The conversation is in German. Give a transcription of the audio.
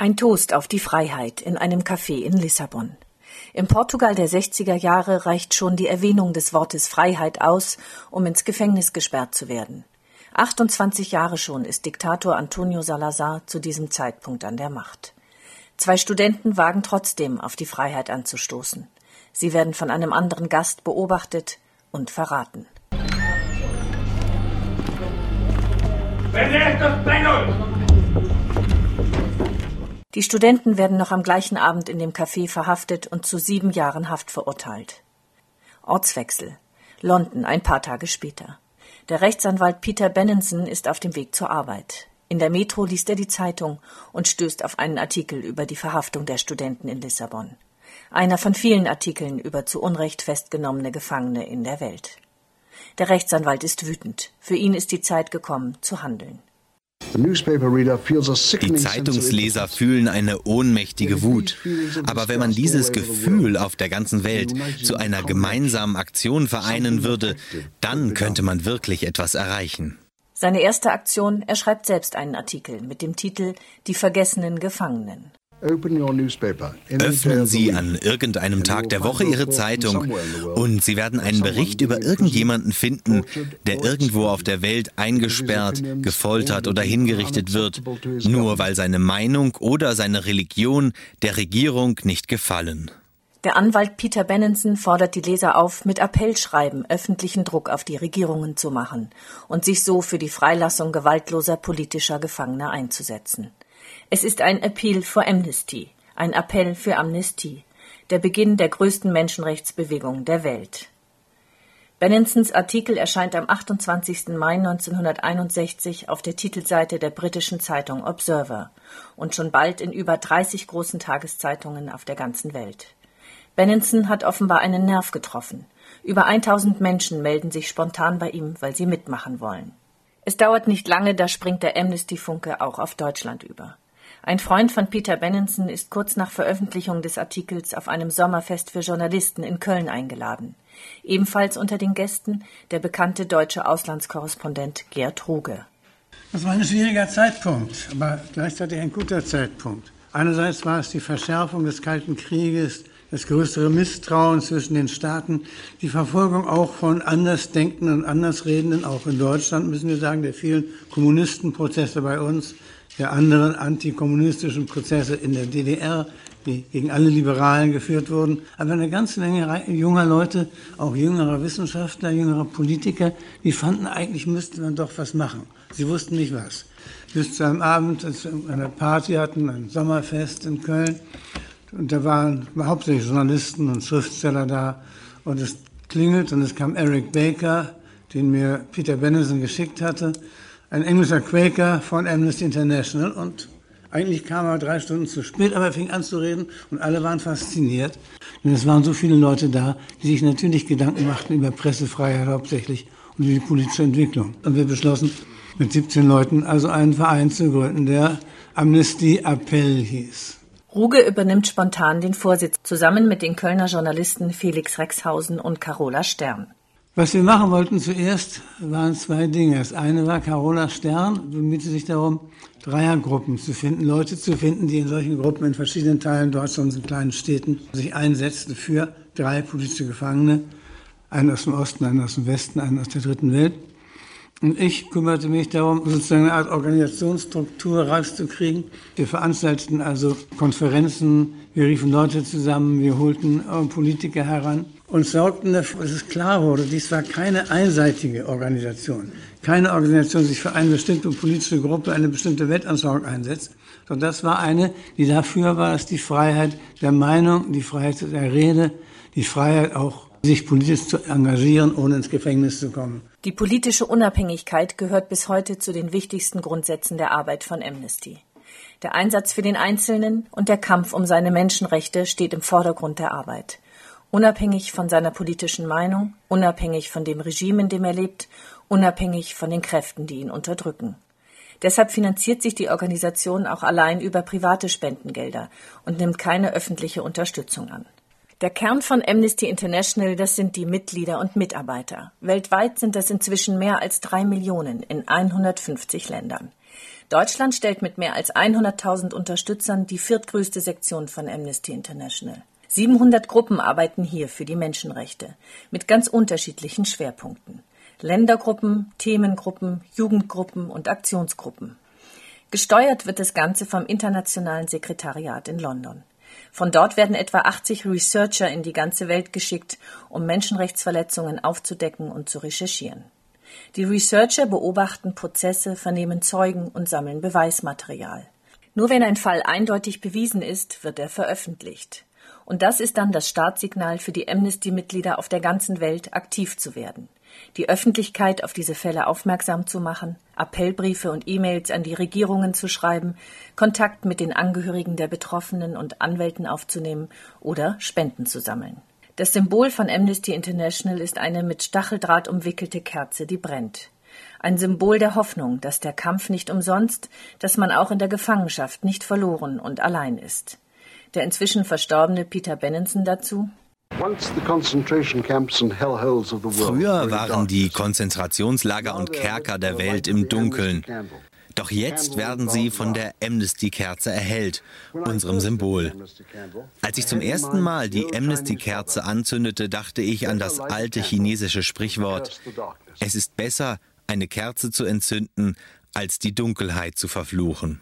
Ein Toast auf die Freiheit in einem Café in Lissabon. Im Portugal der 60er Jahre reicht schon die Erwähnung des Wortes Freiheit aus, um ins Gefängnis gesperrt zu werden. 28 Jahre schon ist Diktator Antonio Salazar zu diesem Zeitpunkt an der Macht. Zwei Studenten wagen trotzdem auf die Freiheit anzustoßen. Sie werden von einem anderen Gast beobachtet und verraten. Die Studenten werden noch am gleichen Abend in dem Café verhaftet und zu sieben Jahren Haft verurteilt. Ortswechsel. London ein paar Tage später. Der Rechtsanwalt Peter Benenson ist auf dem Weg zur Arbeit. In der Metro liest er die Zeitung und stößt auf einen Artikel über die Verhaftung der Studenten in Lissabon. Einer von vielen Artikeln über zu Unrecht festgenommene Gefangene in der Welt. Der Rechtsanwalt ist wütend. Für ihn ist die Zeit gekommen, zu handeln. Die Zeitungsleser fühlen eine ohnmächtige Wut. Aber wenn man dieses Gefühl auf der ganzen Welt zu einer gemeinsamen Aktion vereinen würde, dann könnte man wirklich etwas erreichen. Seine erste Aktion, er schreibt selbst einen Artikel mit dem Titel Die vergessenen Gefangenen. Öffnen Sie an irgendeinem Tag der Woche Ihre Zeitung und Sie werden einen Bericht über irgendjemanden finden, der irgendwo auf der Welt eingesperrt, gefoltert oder hingerichtet wird, nur weil seine Meinung oder seine Religion der Regierung nicht gefallen. Der Anwalt Peter Benenson fordert die Leser auf, mit Appellschreiben öffentlichen Druck auf die Regierungen zu machen und sich so für die Freilassung gewaltloser politischer Gefangener einzusetzen. Es ist ein Appeal for Amnesty, ein Appell für Amnestie, der Beginn der größten Menschenrechtsbewegung der Welt. Bennensons Artikel erscheint am 28. Mai 1961 auf der Titelseite der britischen Zeitung Observer und schon bald in über 30 großen Tageszeitungen auf der ganzen Welt. Bennenson hat offenbar einen Nerv getroffen. Über 1000 Menschen melden sich spontan bei ihm, weil sie mitmachen wollen. Es dauert nicht lange, da springt der Amnesty-Funke auch auf Deutschland über. Ein Freund von Peter Benenson ist kurz nach Veröffentlichung des Artikels auf einem Sommerfest für Journalisten in Köln eingeladen. Ebenfalls unter den Gästen der bekannte deutsche Auslandskorrespondent Gerd Ruge. Das war ein schwieriger Zeitpunkt, aber gleichzeitig ein guter Zeitpunkt. Einerseits war es die Verschärfung des Kalten Krieges, das größere Misstrauen zwischen den Staaten, die Verfolgung auch von Andersdenkenden und Andersredenden, auch in Deutschland müssen wir sagen, der vielen Kommunistenprozesse bei uns, der anderen antikommunistischen Prozesse in der DDR, die gegen alle Liberalen geführt wurden. Aber eine ganze Menge junger Leute, auch jüngerer Wissenschaftler, jüngerer Politiker, die fanden, eigentlich müsste man doch was machen. Sie wussten nicht was. Bis zu einem Abend, als wir eine Party hatten, ein Sommerfest in Köln. Und da waren hauptsächlich Journalisten und Schriftsteller da. Und es klingelt und es kam Eric Baker, den mir Peter Bennison geschickt hatte ein englischer Quaker von Amnesty International und eigentlich kam er drei Stunden zu spät, aber er fing an zu reden und alle waren fasziniert. Denn es waren so viele Leute da, die sich natürlich Gedanken machten über Pressefreiheit hauptsächlich und über die politische Entwicklung. Und wir beschlossen, mit 17 Leuten also einen Verein zu gründen, der Amnesty Appell hieß. Ruge übernimmt spontan den Vorsitz zusammen mit den Kölner Journalisten Felix Rexhausen und Carola Stern. Was wir machen wollten zuerst, waren zwei Dinge. Das eine war Carola Stern, bemühte sich darum, Dreiergruppen zu finden, Leute zu finden, die in solchen Gruppen in verschiedenen Teilen Deutschlands in kleinen Städten sich einsetzten für drei politische Gefangene, einen aus dem Osten, einen aus dem Westen, einen aus der dritten Welt. Und ich kümmerte mich darum, sozusagen eine Art Organisationsstruktur rauszukriegen. Wir veranstalteten also Konferenzen, wir riefen Leute zusammen, wir holten Politiker heran und sorgten dafür, dass es klar wurde, dies war keine einseitige Organisation. Keine Organisation, die sich für eine bestimmte politische Gruppe, eine bestimmte Weltanschauung einsetzt, sondern das war eine, die dafür war, dass die Freiheit der Meinung, die Freiheit der Rede, die Freiheit auch sich politisch zu engagieren, ohne ins Gefängnis zu kommen. Die politische Unabhängigkeit gehört bis heute zu den wichtigsten Grundsätzen der Arbeit von Amnesty. Der Einsatz für den Einzelnen und der Kampf um seine Menschenrechte steht im Vordergrund der Arbeit unabhängig von seiner politischen Meinung, unabhängig von dem Regime, in dem er lebt, unabhängig von den Kräften, die ihn unterdrücken. Deshalb finanziert sich die Organisation auch allein über private Spendengelder und nimmt keine öffentliche Unterstützung an. Der Kern von Amnesty International, das sind die Mitglieder und Mitarbeiter. Weltweit sind das inzwischen mehr als drei Millionen in 150 Ländern. Deutschland stellt mit mehr als 100.000 Unterstützern die viertgrößte Sektion von Amnesty International. 700 Gruppen arbeiten hier für die Menschenrechte mit ganz unterschiedlichen Schwerpunkten. Ländergruppen, Themengruppen, Jugendgruppen und Aktionsgruppen. Gesteuert wird das Ganze vom Internationalen Sekretariat in London. Von dort werden etwa 80 Researcher in die ganze Welt geschickt, um Menschenrechtsverletzungen aufzudecken und zu recherchieren. Die Researcher beobachten Prozesse, vernehmen Zeugen und sammeln Beweismaterial. Nur wenn ein Fall eindeutig bewiesen ist, wird er veröffentlicht. Und das ist dann das Startsignal für die Amnesty-Mitglieder auf der ganzen Welt, aktiv zu werden die Öffentlichkeit auf diese Fälle aufmerksam zu machen, Appellbriefe und E-Mails an die Regierungen zu schreiben, Kontakt mit den Angehörigen der Betroffenen und Anwälten aufzunehmen oder Spenden zu sammeln. Das Symbol von Amnesty International ist eine mit Stacheldraht umwickelte Kerze, die brennt. Ein Symbol der Hoffnung, dass der Kampf nicht umsonst, dass man auch in der Gefangenschaft nicht verloren und allein ist. Der inzwischen verstorbene Peter Benenson dazu? Früher waren die Konzentrationslager und Kerker der Welt im Dunkeln. Doch jetzt werden sie von der Amnesty-Kerze erhellt, unserem Symbol. Als ich zum ersten Mal die Amnesty-Kerze anzündete, dachte ich an das alte chinesische Sprichwort, es ist besser, eine Kerze zu entzünden, als die Dunkelheit zu verfluchen.